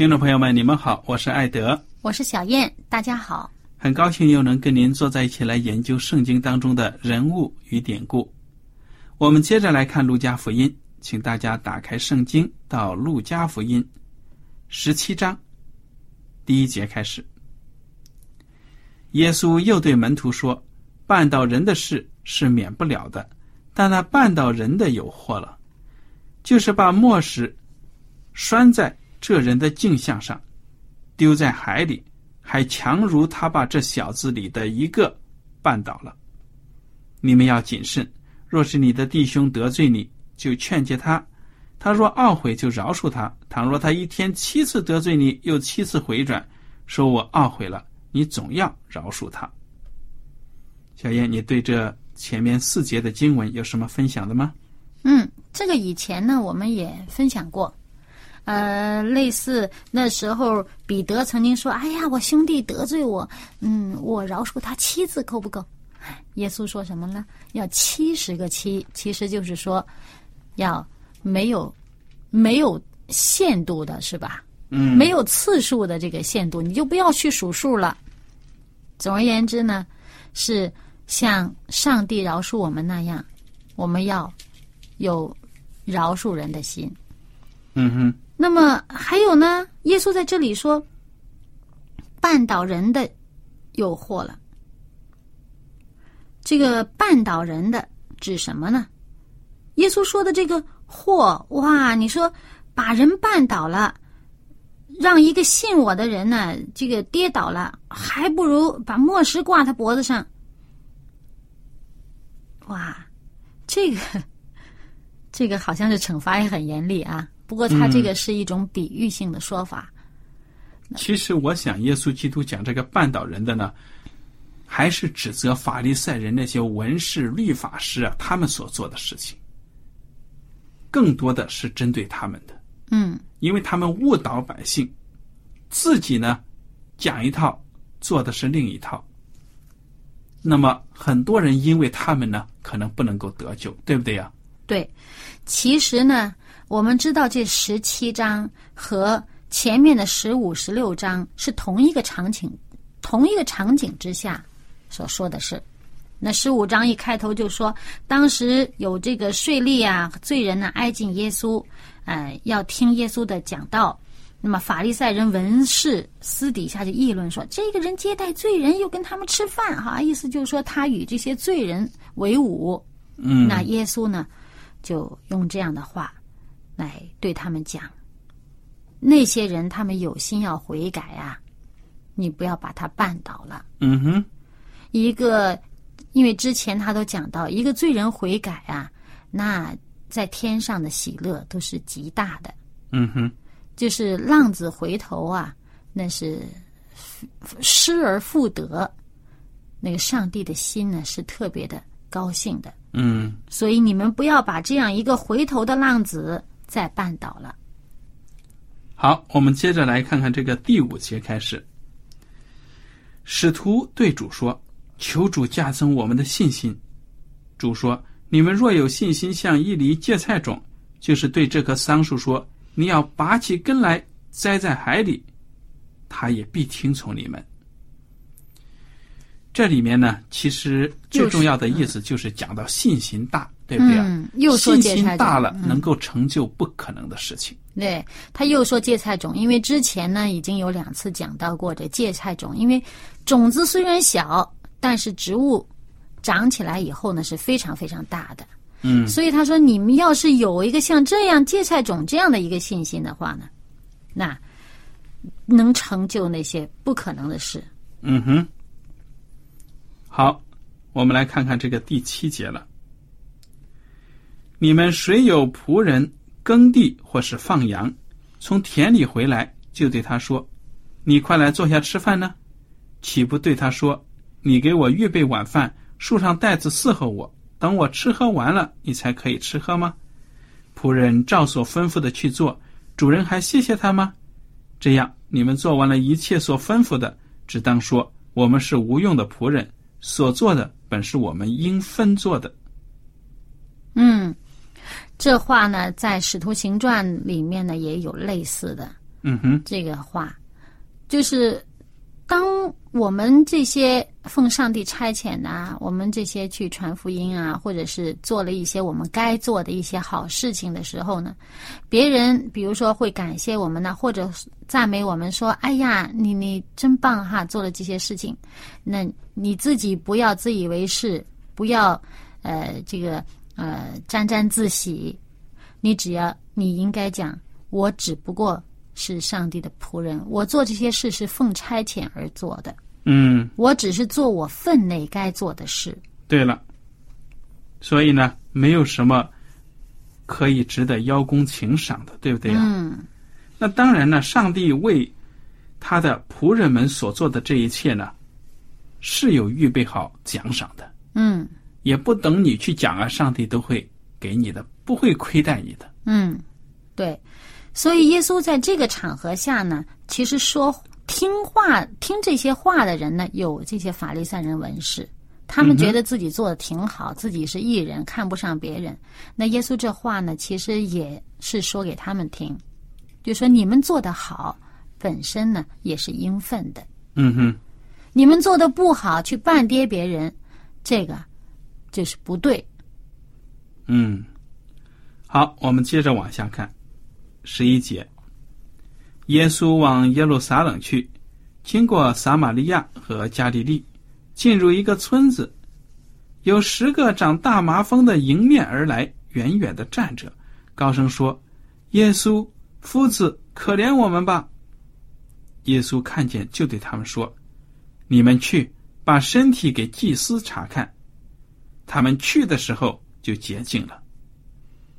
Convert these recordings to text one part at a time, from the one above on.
听众朋友们，你们好，我是艾德，我是小燕，大家好。很高兴又能跟您坐在一起来研究圣经当中的人物与典故。我们接着来看《路加福音》，请大家打开圣经到《路加福音》十七章第一节开始。耶稣又对门徒说：“绊倒人的事是免不了的，但那绊倒人的有祸了，就是把磨石拴在这人的镜像上，丢在海里。”还强如他把这小子里的一个绊倒了。你们要谨慎。若是你的弟兄得罪你，就劝诫他；他若懊悔，就饶恕他。倘若他一天七次得罪你，又七次回转，说我懊悔了，你总要饶恕他。小燕，你对这前面四节的经文有什么分享的吗？嗯，这个以前呢，我们也分享过。呃，类似那时候，彼得曾经说：“哎呀，我兄弟得罪我，嗯，我饶恕他七次够不够？”耶稣说什么呢？要七十个七，其实就是说，要没有没有限度的，是吧？嗯，没有次数的这个限度，你就不要去数数了。总而言之呢，是像上帝饶恕我们那样，我们要有饶恕人的心。嗯哼。那么还有呢？耶稣在这里说：“绊倒人的有祸了。”这个绊倒人的指什么呢？耶稣说的这个祸，哇！你说把人绊倒了，让一个信我的人呢，这个跌倒了，还不如把墨石挂他脖子上。哇，这个这个好像是惩罚也很严厉啊。不过，他这个是一种比喻性的说法。其实，我想，耶稣基督讲这个绊倒人的呢，还是指责法利赛人那些文士、律法师啊，他们所做的事情，更多的是针对他们的。嗯，因为他们误导百姓，自己呢讲一套，做的是另一套。那么，很多人因为他们呢，可能不能够得救，对不对呀？对，其实呢。我们知道这十七章和前面的十五、十六章是同一个场景，同一个场景之下所说的是。那十五章一开头就说，当时有这个税吏啊、罪人呢挨近耶稣，呃，要听耶稣的讲道。那么法利赛人、文士私底下就议论说，这个人接待罪人，又跟他们吃饭，哈，意思就是说他与这些罪人为伍。嗯，那耶稣呢，就用这样的话。来对他们讲，那些人他们有心要悔改啊，你不要把他绊倒了。嗯哼，一个，因为之前他都讲到，一个罪人悔改啊，那在天上的喜乐都是极大的。嗯哼，就是浪子回头啊，那是失而复得，那个上帝的心呢是特别的高兴的。嗯，所以你们不要把这样一个回头的浪子再绊倒了。好，我们接着来看看这个第五节开始。使徒对主说：“求主加增我们的信心。”主说：“你们若有信心，像一粒芥菜种，就是对这棵桑树说：‘你要拔起根来，栽在海里’，他也必听从你们。”这里面呢，其实最重要的意思就是讲到信心大，对不对啊？嗯，又说信芥菜大了，嗯能够成就不可能的事情。对，他又说芥菜种，因为之前呢已经有两次讲到过这芥菜种，因为种子虽然小，但是植物长起来以后呢是非常非常大的。嗯，所以他说，你们要是有一个像这样芥菜种这样的一个信心的话呢，那能成就那些不可能的事。嗯哼，好，我们来看看这个第七节了。你们谁有仆人耕地或是放羊，从田里回来，就对他说：“你快来坐下吃饭呢。”岂不对他说：“你给我预备晚饭，束上袋子伺候我，等我吃喝完了，你才可以吃喝吗？”仆人照所吩咐的去做，主人还谢谢他吗？这样，你们做完了一切所吩咐的，只当说我们是无用的仆人，所做的本是我们应分做的。嗯，这话呢，在《使徒行传》里面呢也有类似的。嗯哼，这个话，就是当我们这些奉上帝差遣的啊，我们这些去传福音啊，或者是做了一些我们该做的一些好事情的时候呢，别人比如说会感谢我们呢，或者赞美我们说：“哎呀，你你真棒哈，做了这些事情。”那你自己不要自以为是，不要呃这个呃沾沾自喜，你只要你应该讲，我只不过是上帝的仆人，我做这些事是奉差遣而做的，嗯，我只是做我分内该做的事。对了，所以呢，没有什么可以值得邀功请赏的，对不对呀、嗯。那当然呢，上帝为他的仆人们所做的这一切呢，是有预备好奖赏的，嗯也不等你去讲啊，上帝都会给你的，不会亏待你的。嗯，对。所以耶稣在这个场合下呢，其实说听话听这些话的人呢，有这些法利赛人文士，他们觉得自己做的挺好，自己是艺人，看不上别人。那耶稣这话呢，其实也是说给他们听，就说你们做的好，本身呢也是应分的。嗯哼，你们做的不好，去半跌别人，这个这是不对。嗯，好，我们接着往下看，十一节，耶稣往耶路撒冷去，经过撒玛利亚和加利利，进入一个村子，有十个长大麻风的迎面而来，远远的站着，高声说：“耶稣，夫子，可怜我们吧！”耶稣看见，就对他们说：“你们去，把身体给祭司查看。”他们去的时候就洁净了。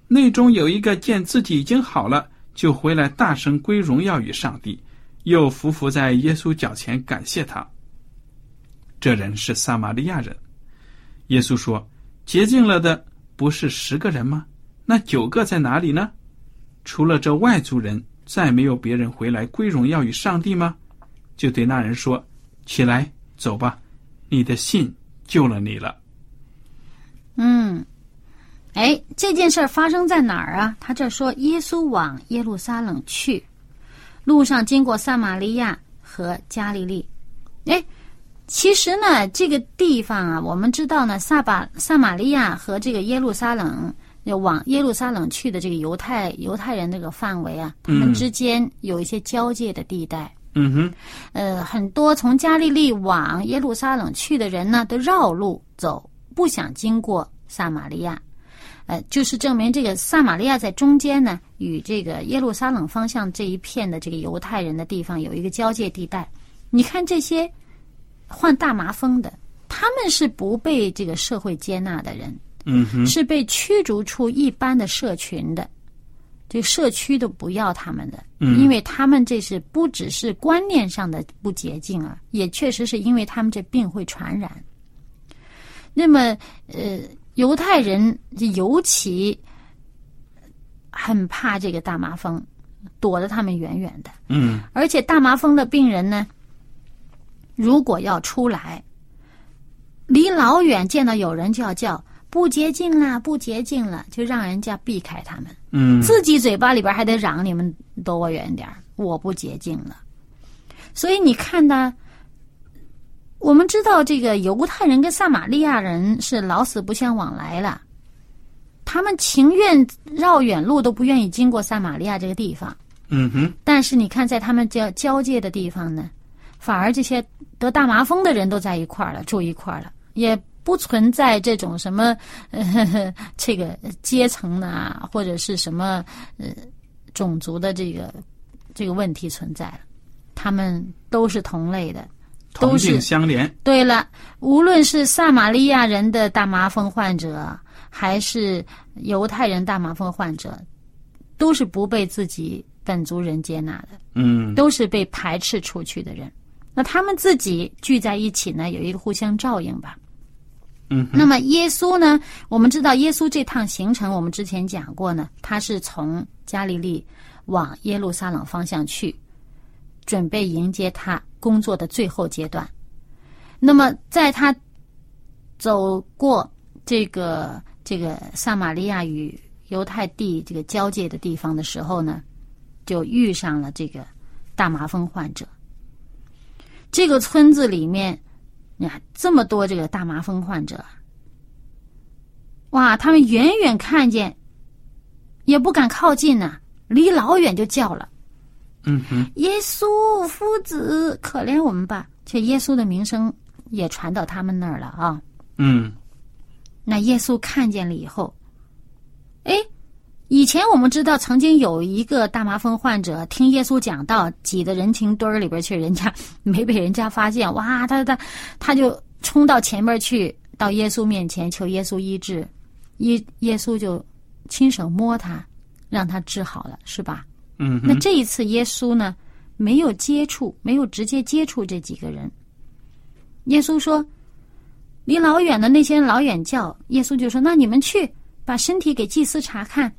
内中有一个见自己已经好了，就回来大声归荣耀与上帝，又伏伏在耶稣脚前感谢他。这人是撒玛利亚人。耶稣说：“洁净了的不是十个人吗？那九个在哪里呢？除了这外族人，再没有别人回来归荣耀与上帝吗？”就对那人说：“起来，走吧，你的信救了你了。”嗯，哎，这件事儿发生在哪儿啊？他这说耶稣往耶路撒冷去，路上经过撒玛利亚和加利利。哎，其实呢，这个地方啊，我们知道呢，撒巴撒玛利亚和这个耶路撒冷。要往耶路撒冷去的这个犹太犹太人这个范围啊，他们之间有一些交界的地带。嗯哼，呃，很多从加利利往耶路撒冷去的人呢，都绕路走，不想经过撒玛利亚。呃，就是证明这个撒玛利亚在中间呢，与这个耶路撒冷方向这一片的这个犹太人的地方有一个交界地带。你看这些患大麻风的，他们是不被这个社会接纳的人，嗯哼，是被驱逐出一般的社群的。这社区都不要他们的，嗯因为他们这是不只是观念上的不洁净啊，也确实是因为他们这病会传染。那么呃，犹太人尤其很怕这个大麻风，躲得他们远远的。嗯而且大麻风的病人呢，如果要出来，离老远见到有人就要叫不洁净了，不洁净了，就让人家避开他们。嗯自己嘴巴里边还得嚷你们躲我远点儿我不洁净了。所以你看呢，我们知道这个犹太人跟撒玛利亚人是老死不相往来了，他们情愿绕远路都不愿意经过撒玛利亚这个地方。嗯哼，但是你看，在他们交交界的地方呢，反而这些得大麻风的人都在一块儿了，住一块儿了，也不存在这种什么呃呵呵这个阶层呐、或者是什么呃种族的这个这个问题存在了。他们都是同类的。同都是病相怜。对了，无论是撒玛利亚人的大麻风患者，还是犹太人大麻风患者，都是不被自己本族人接纳的。嗯都是被排斥出去的人。那他们自己聚在一起呢，有一个互相照应吧。嗯那么耶稣呢？我们知道耶稣这趟行程，我们之前讲过呢，他是从加利利往耶路撒冷方向去，准备迎接他工作的最后阶段。那么在他走过这个这个撒玛利亚与犹太地这个交界的地方的时候呢，就遇上了这个大麻风患者。这个村子里面，你看这么多这个大麻风患者，哇，他们远远看见，也不敢靠近呐、离老远就叫了嗯哼，：“耶稣夫子，可怜我们吧！”这耶稣的名声也传到他们那儿了啊。嗯那耶稣看见了以后，哎，以前我们知道曾经有一个大麻风患者听耶稣讲道，挤到人群堆儿里边去，人家没被人家发现，哇，他他他就冲到前面去，到耶稣面前求耶稣医治，耶耶稣就亲手摸他，让他治好了，是吧？嗯，那这一次耶稣呢，没有接触，没有直接接触这几个人。耶稣说：“离老远的那些人老远叫。”耶稣就说：“那你们去把身体给祭司查看。”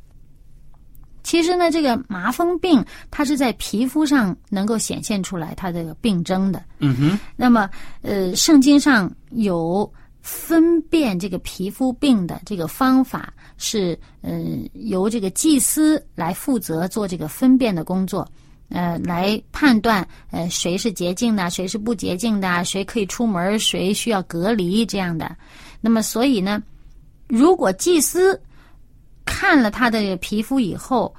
其实呢，这个麻风病它是在皮肤上能够显现出来它这个病征的。嗯哼，那么，呃，圣经上有分辨这个皮肤病的这个方法是，呃，由这个祭司来负责做这个分辨的工作，呃，来判断呃谁是洁净的，谁是不洁净的，谁可以出门，谁需要隔离这样的。那么，所以呢，如果祭司看了他的皮肤以后，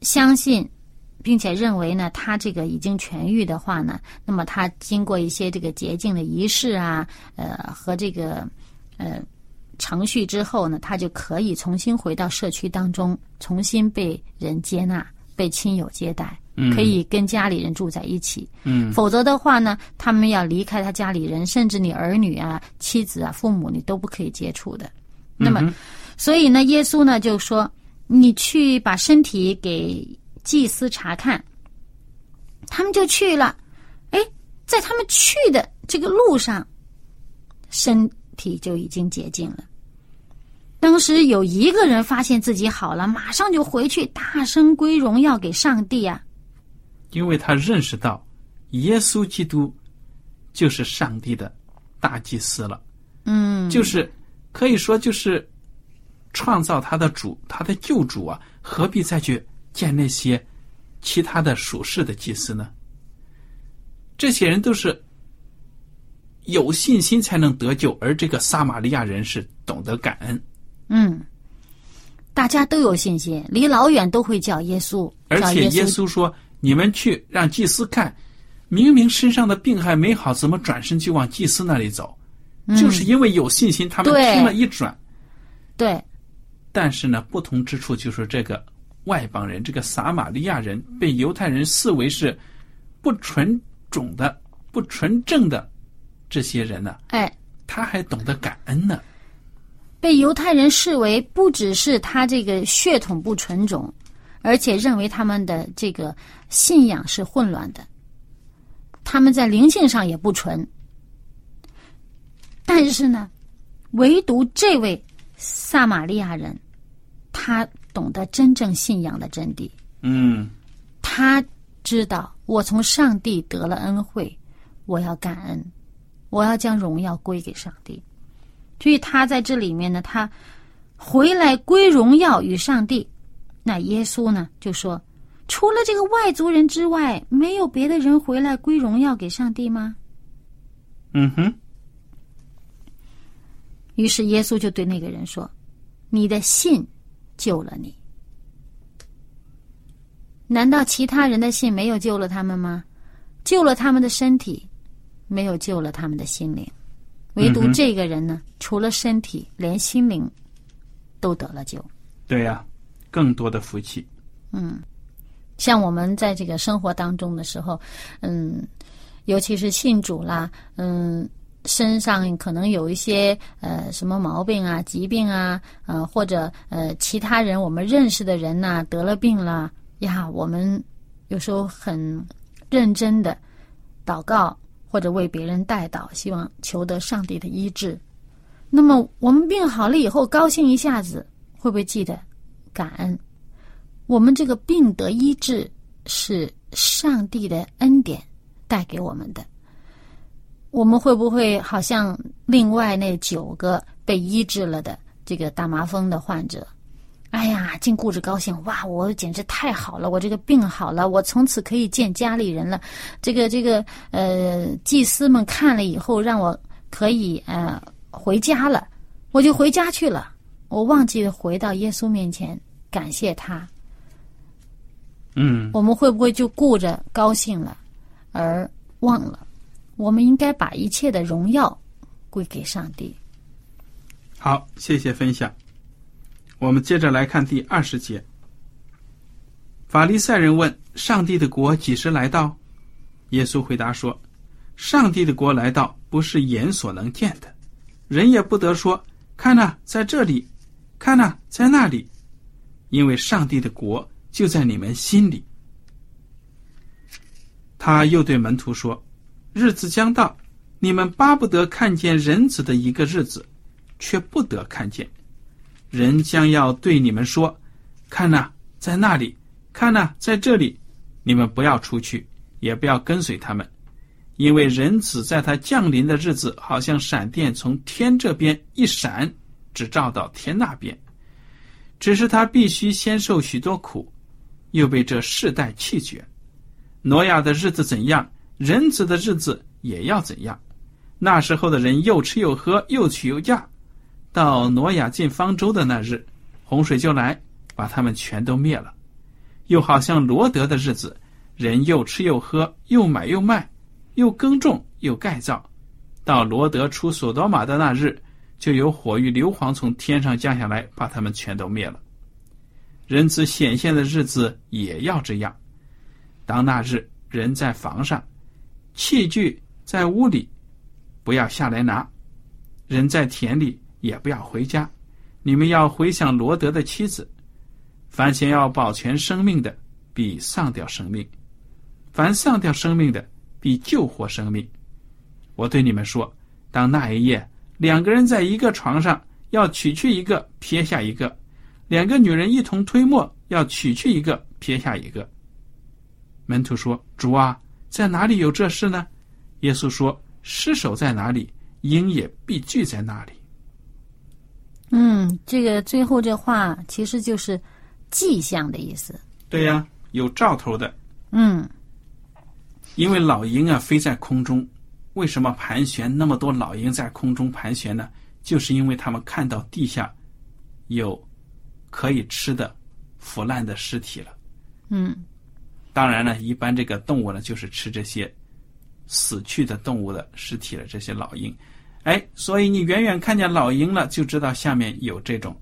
相信并且认为呢，他这个已经痊愈的话呢，那么他经过一些这个洁净的仪式啊，呃和这个呃程序之后呢，他就可以重新回到社区当中，重新被人接纳，被亲友接待，可以跟家里人住在一起。嗯否则的话呢，他们要离开他家里人，甚至你儿女啊、妻子啊、父母，你都不可以接触的。那么，所以呢，耶稣呢就说：“你去把身体给祭司查看。”他们就去了。哎，在他们去的这个路上，身体就已经洁净了。当时有一个人发现自己好了，马上就回去，大声归荣耀给上帝啊！因为他认识到耶稣基督就是上帝的大祭司了，嗯，就是可以说就是创造他的主，他的救主啊，何必再去见那些其他的属世的祭司呢？这些人都是有信心才能得救，而这个撒玛利亚人是懂得感恩，嗯，大家都有信心，离老远都会叫耶稣，而且耶耶稣说：“你们去让祭司看，明明身上的病还没好，怎么转身就往祭司那里走？就是因为有信心，他们对听了一转。对，但是呢，不同之处就是这个外邦人，这个撒玛利亚人被犹太人视为是不纯种的、不纯正的这些人呢、哎，他还懂得感恩呢。被犹太人视为不只是他这个血统不纯种，而且认为他们的这个信仰是混乱的，他们在灵性上也不纯。但是呢，唯独这位撒玛利亚人，他懂得真正信仰的真谛。嗯他知道我从上帝得了恩惠，我要感恩，我要将荣耀归给上帝。所以他在这里面呢，他回来归荣耀与上帝。那耶稣呢就说：除了这个外族人之外，没有别的人回来归荣耀给上帝吗？嗯哼，于是耶稣就对那个人说：“你的信救了你。难道其他人的信没有救了他们吗？救了他们的身体，没有救了他们的心灵。唯独这个人呢，除了身体，连心灵都得了救。对呀、更多的福气。嗯像我们在这个生活当中的时候，嗯，尤其是信主啦，嗯，身上可能有一些呃什么毛病啊、疾病啊，呃或者呃其他人我们认识的人呐、得了病了呀，我们有时候很认真的祷告或者为别人代祷，希望求得上帝的医治。那么我们病好了以后，高兴一下子，会不会记得感恩？我们这个病得医治是上帝的恩典带给我们的。我们会不会好像另外那九个被医治了的这个大麻风的患者？哎呀，竟顾着高兴，哇，我简直太好了，我这个病好了，我从此可以见家里人了。这个这个呃，祭司们看了以后，让我可以呃回家了，我就回家去了。我忘记回到耶稣面前感谢他。嗯，我们会不会就顾着高兴了，而忘了我们应该把一切的荣耀归给上帝？好，谢谢分享。我们接着来看第二十节。法利赛人问：“上帝的国几时来到？”耶稣回答说：“上帝的国来到，不是眼所能见的，人也不得说：看呐、在这里；看呐、在那里，因为上帝的国就在你们心里。”他又对门徒说：“日子将到，你们巴不得看见人子的一个日子。”却不得看见。人将要对你们说：“看呐、在那里；看呐、在这里。”你们不要出去，也不要跟随他们，因为人子在他降临的日子，好像闪电从天这边一闪，只照到天那边。只是他必须先受许多苦，又被这世代弃绝。挪亚的日子怎样，人子的日子也要怎样。那时候的人又吃又喝，又娶又嫁。到挪亚进方舟的那日，洪水就来，把他们全都灭了。又好像罗德的日子，人又吃又喝，又买又卖，又耕种又盖造。到罗德出所多玛的那日，就有火与硫磺从天上降下来，把他们全都灭了。人子显现的日子也要这样。当那日，人在房上，器具在屋里，不要下来拿；人在田里，也不要回家。你们要回想罗德的妻子。凡想要保全生命的，必丧掉生命；凡丧掉生命的，必救活生命。我对你们说，当那一夜，两个人在一个床上，要取去一个，撇下一个；两个女人一同推磨，要取去一个，撇下一个。门徒说：“主啊，在哪里有这事呢？”耶稣说：“尸首在哪里，鹰也必聚在那里。”嗯，这个最后这话其实就是迹象的意思。对呀，有兆头的。嗯，因为老鹰啊飞在空中，为什么盘旋那么多老鹰在空中盘旋呢？就是因为他们看到地下有可以吃的腐烂的尸体了。嗯，当然呢，一般这个动物呢就是吃这些死去的动物的尸体的，这些老鹰。哎，所以你远远看见老鹰了，就知道下面有这种，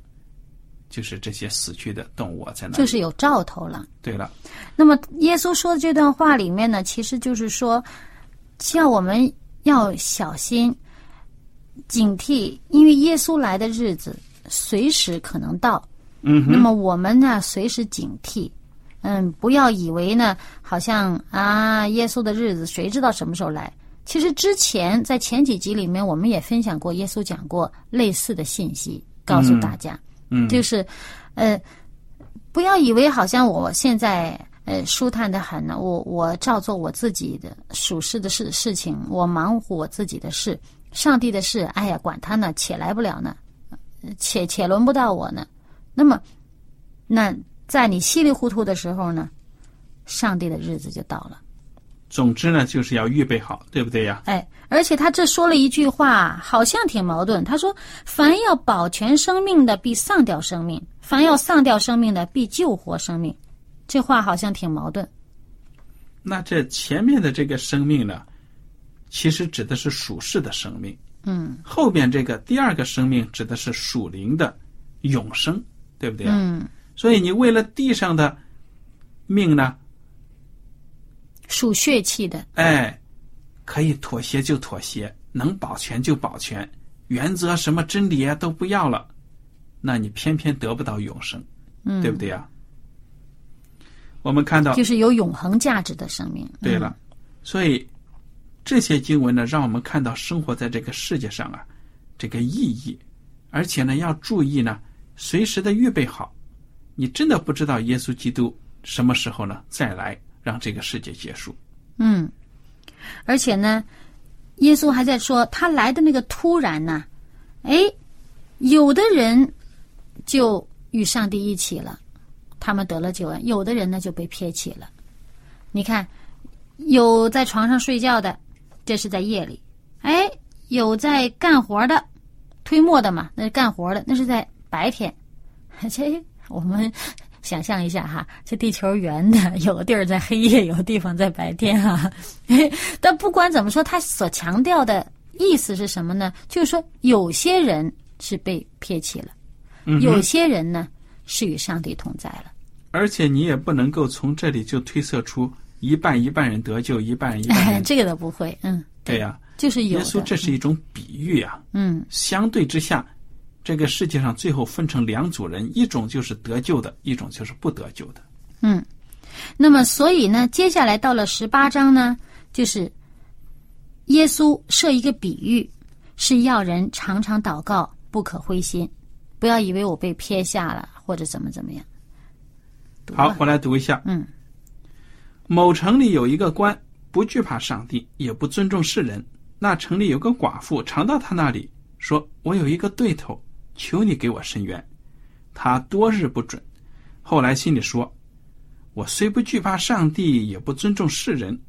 就是这些死去的动物啊在那里。就是有兆头了。对了，那么耶稣说的这段话里面呢，其实就是说，叫我们要小心、警惕，因为耶稣来的日子随时可能到。嗯哼，那么我们呢，随时警惕。嗯，不要以为呢，好像啊，耶稣的日子谁知道什么时候来？其实之前在前几集里面，我们也分享过，耶稣讲过类似的信息，告诉大家，嗯，就是，呃，不要以为好像我现在呃舒坦的很呢，我我照做我自己的属事的事事情，我忙活我自己的事，上帝的事，哎呀，管他呢，且来不了呢，呃且且轮不到我呢。那么，那在你稀里糊涂的时候呢，上帝的日子就到了。总之呢，就是要预备好，对不对呀？哎，而且他这说了一句话，好像挺矛盾。他说：“凡要保全生命的，必丧掉生命；凡要丧掉生命的，必救活生命。”这话好像挺矛盾。那这前面的这个生命呢，其实指的是属世的生命，嗯后边这个第二个生命指的是属灵的永生，对不对啊？嗯，所以你为了地上的命呢，属血气的，哎，可以妥协就妥协，能保全就保全，原则什么真理啊都不要了，那你偏偏得不到永生，嗯，对不对呀？我们看到，就是有永恒价值的生命。对了，所以这些经文呢，让我们看到生活在这个世界上啊，这个意义，而且呢，要注意呢，随时的预备好。你真的不知道耶稣基督什么时候呢再来，让这个世界结束。嗯，而且呢，耶稣还在说他来的那个突然呢，哎，有的人就与上帝一起了，他们得了救恩；有的人呢就被撇弃了。你看，有在床上睡觉的，这是在夜里；哎，有在干活的，推磨的嘛，那是干活的，那是在白天。这我们想象一下哈，这地球圆的，有的地儿在黑夜，有的地方在白天哈。但不管怎么说，他所强调的意思是什么呢？就是说，有些人是被撇弃了，嗯有些人呢是与上帝同在了。而且你也不能够从这里就推测出一半一半人得救，一半一半哎，人这个倒不会，嗯，对呀、就是有的。耶稣这是一种比喻啊。嗯相对之下，这个世界上最后分成两组人，一种就是得救的，一种就是不得救的。嗯，那么所以呢，接下来到了十八章呢，就是耶稣设一个比喻，是要人常常祷告，不可灰心，不要以为我被撇下了或者怎么怎么样。好，我来读一下。嗯，某城里有一个官，不惧怕上帝，也不尊重世人。那城里有个寡妇，常到他那里说：“我有一个对头，求你给我伸冤。”他多日不准，后来心里说：“我虽不惧怕上帝，也不尊重世人，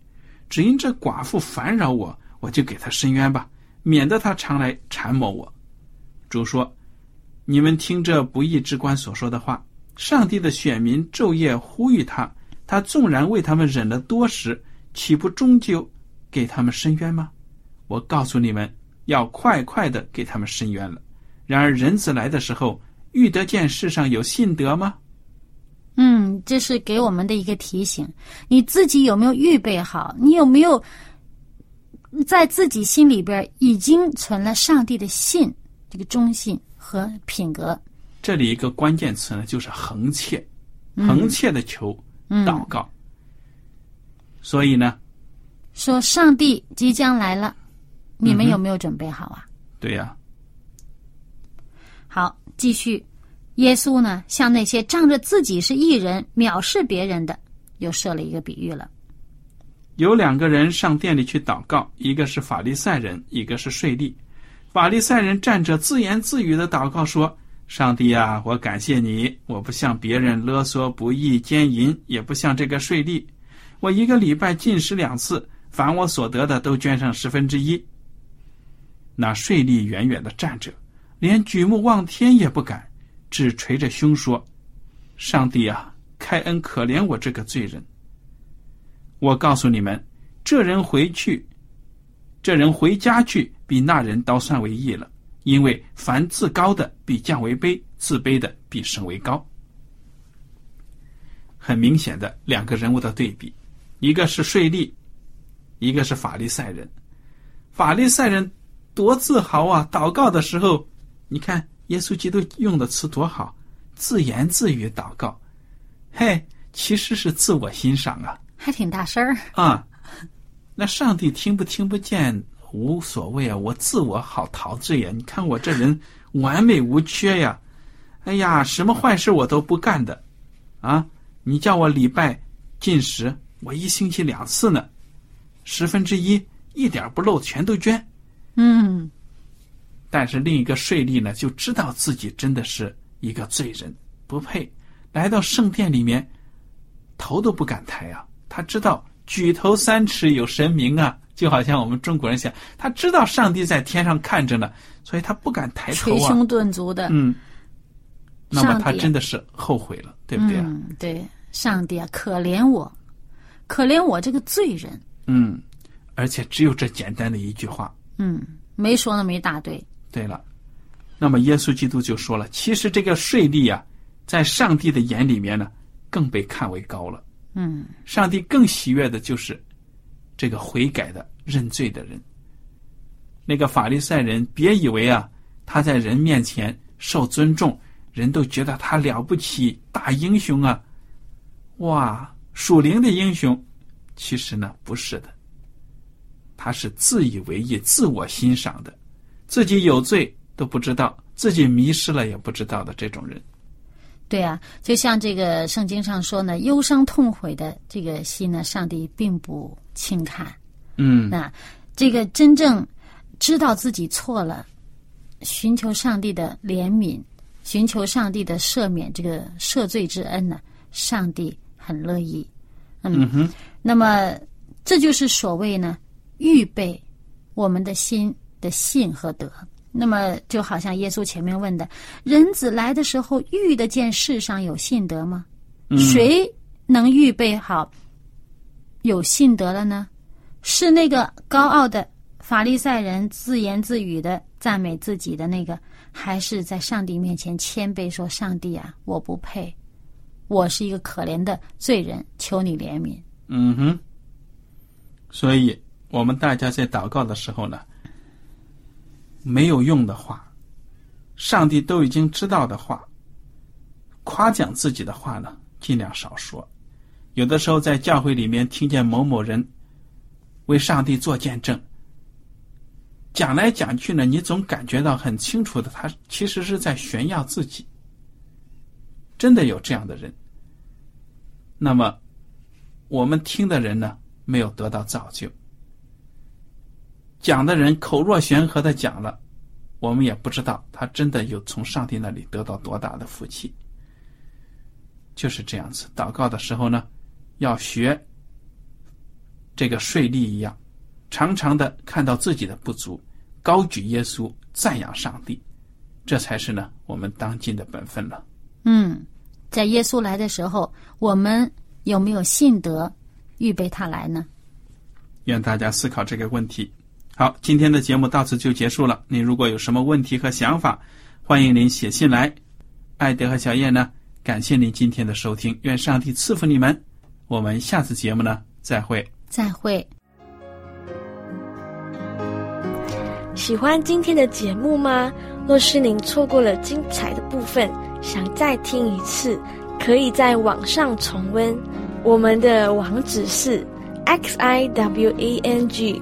只因这寡妇烦扰我，我就给他伸冤吧，免得他常来缠磨我。”主说：“你们听这不义之官所说的话，上帝的选民昼夜呼吁他，他纵然为他们忍了多时，岂不终究给他们伸冤吗？我告诉你们，要快快的给他们伸冤了。然而人子来的时候，遇得见世上有信德吗？嗯，这是给我们的一个提醒。你自己有没有预备好？你有没有在自己心里边已经存了上帝的信，这个忠信和品格？这里一个关键词呢，就是恒切，恒切的求、嗯，祷告。所以呢，说上帝即将来了，你们有没有准备好啊？对呀、好，继续。耶稣呢，向那些仗着自己是艺人、藐视别人的，又设了一个比喻了。有两个人上店里去祷告，一个是法利赛人，一个是税吏。法利赛人站着自言自语的祷告说：“上帝啊，我感谢你，我不像别人勒索不义、奸淫，也不像这个税吏。我一个礼拜进食两次，凡我所得的都捐上十分之一。”那税吏远远的站着，连举目望天也不敢，只捶着胸说：“上帝啊，开恩可怜我这个罪人。”我告诉你们，这人回去，这人回家去，比那人倒算为义了。因为凡自高的必降为卑，自卑的必升为高。很明显的两个人物的对比，一个是税吏，一个是法利赛人。法利赛人多自豪啊！祷告的时候，你看耶稣基督用的词多好，自言自语祷告，嘿，其实是自我欣赏啊。还挺大声儿。啊，那上帝听不听不见无所谓啊，我自我好陶醉呀！你看我这人完美无缺呀，哎呀，什么坏事我都不干的，啊，你叫我礼拜进食，我一星期两次呢，十分之一一点不漏，全都捐。嗯，但是另一个税吏呢，就知道自己真的是一个罪人，不配来到圣殿里面，头都不敢抬啊！他知道举头三尺有神明啊，就好像我们中国人想，他知道上帝在天上看着呢，所以他不敢抬头啊。捶胸顿足的，嗯，那么他真的是后悔了，对不对啊？嗯，对，上帝啊，可怜我，可怜我这个罪人。嗯，而且只有这简单的一句话。嗯，没说那么一大堆。对了，那么耶稣基督就说了，其实这个税吏啊，在上帝的眼里面呢，更被看为高了。嗯，上帝更喜悦的就是这个悔改的认罪的人。那个法利赛人，别以为啊，他在人面前受尊重，人都觉得他了不起，大英雄啊！哇，属灵的英雄，其实呢不是的，他是自以为意、自我欣赏的，自己有罪都不知道，自己迷失了也不知道的这种人。对啊，就像这个圣经上说呢，忧伤痛悔的这个心呢，上帝并不轻看。嗯那这个真正知道自己错了，寻求上帝的怜悯，寻求上帝的赦免，这个赦罪之恩呢，上帝很乐意。嗯哼，那么这就是所谓呢，预备我们的心的信和德。那么就好像耶稣前面问的，人子来的时候遇得见世上有信德吗？嗯谁能预备好有信德了呢？是那个高傲的法利赛人自言自语的赞美自己的那个，还是在上帝面前谦卑说：“上帝啊，我不配，我是一个可怜的罪人，求你怜悯。”嗯哼，所以我们大家在祷告的时候呢，没有用的话，上帝都已经知道的话，夸奖自己的话呢，尽量少说。有的时候在教会里面听见某某人为上帝做见证，讲来讲去呢，你总感觉到很清楚的，他其实是在炫耀自己。真的有这样的人，那么我们听的人呢，没有得到造就；讲的人口若悬河的讲了，我们也不知道他真的有从上帝那里得到多大的福气。就是这样子，祷告的时候呢，要学这个税吏一样，常常的看到自己的不足，高举耶稣，赞扬上帝，这才是呢我们当今的本分了。嗯，在耶稣来的时候，我们有没有信德预备他来呢？愿大家思考这个问题。好，今天的节目到此就结束了。您如果有什么问题和想法，欢迎您写信来。艾德和小燕呢，感谢您今天的收听，愿上帝赐福你们。我们下次节目呢，再会。再会。喜欢今天的节目吗？若是您错过了精彩的部分，想再听一次，可以在网上重温。我们的网址是 x i w a n g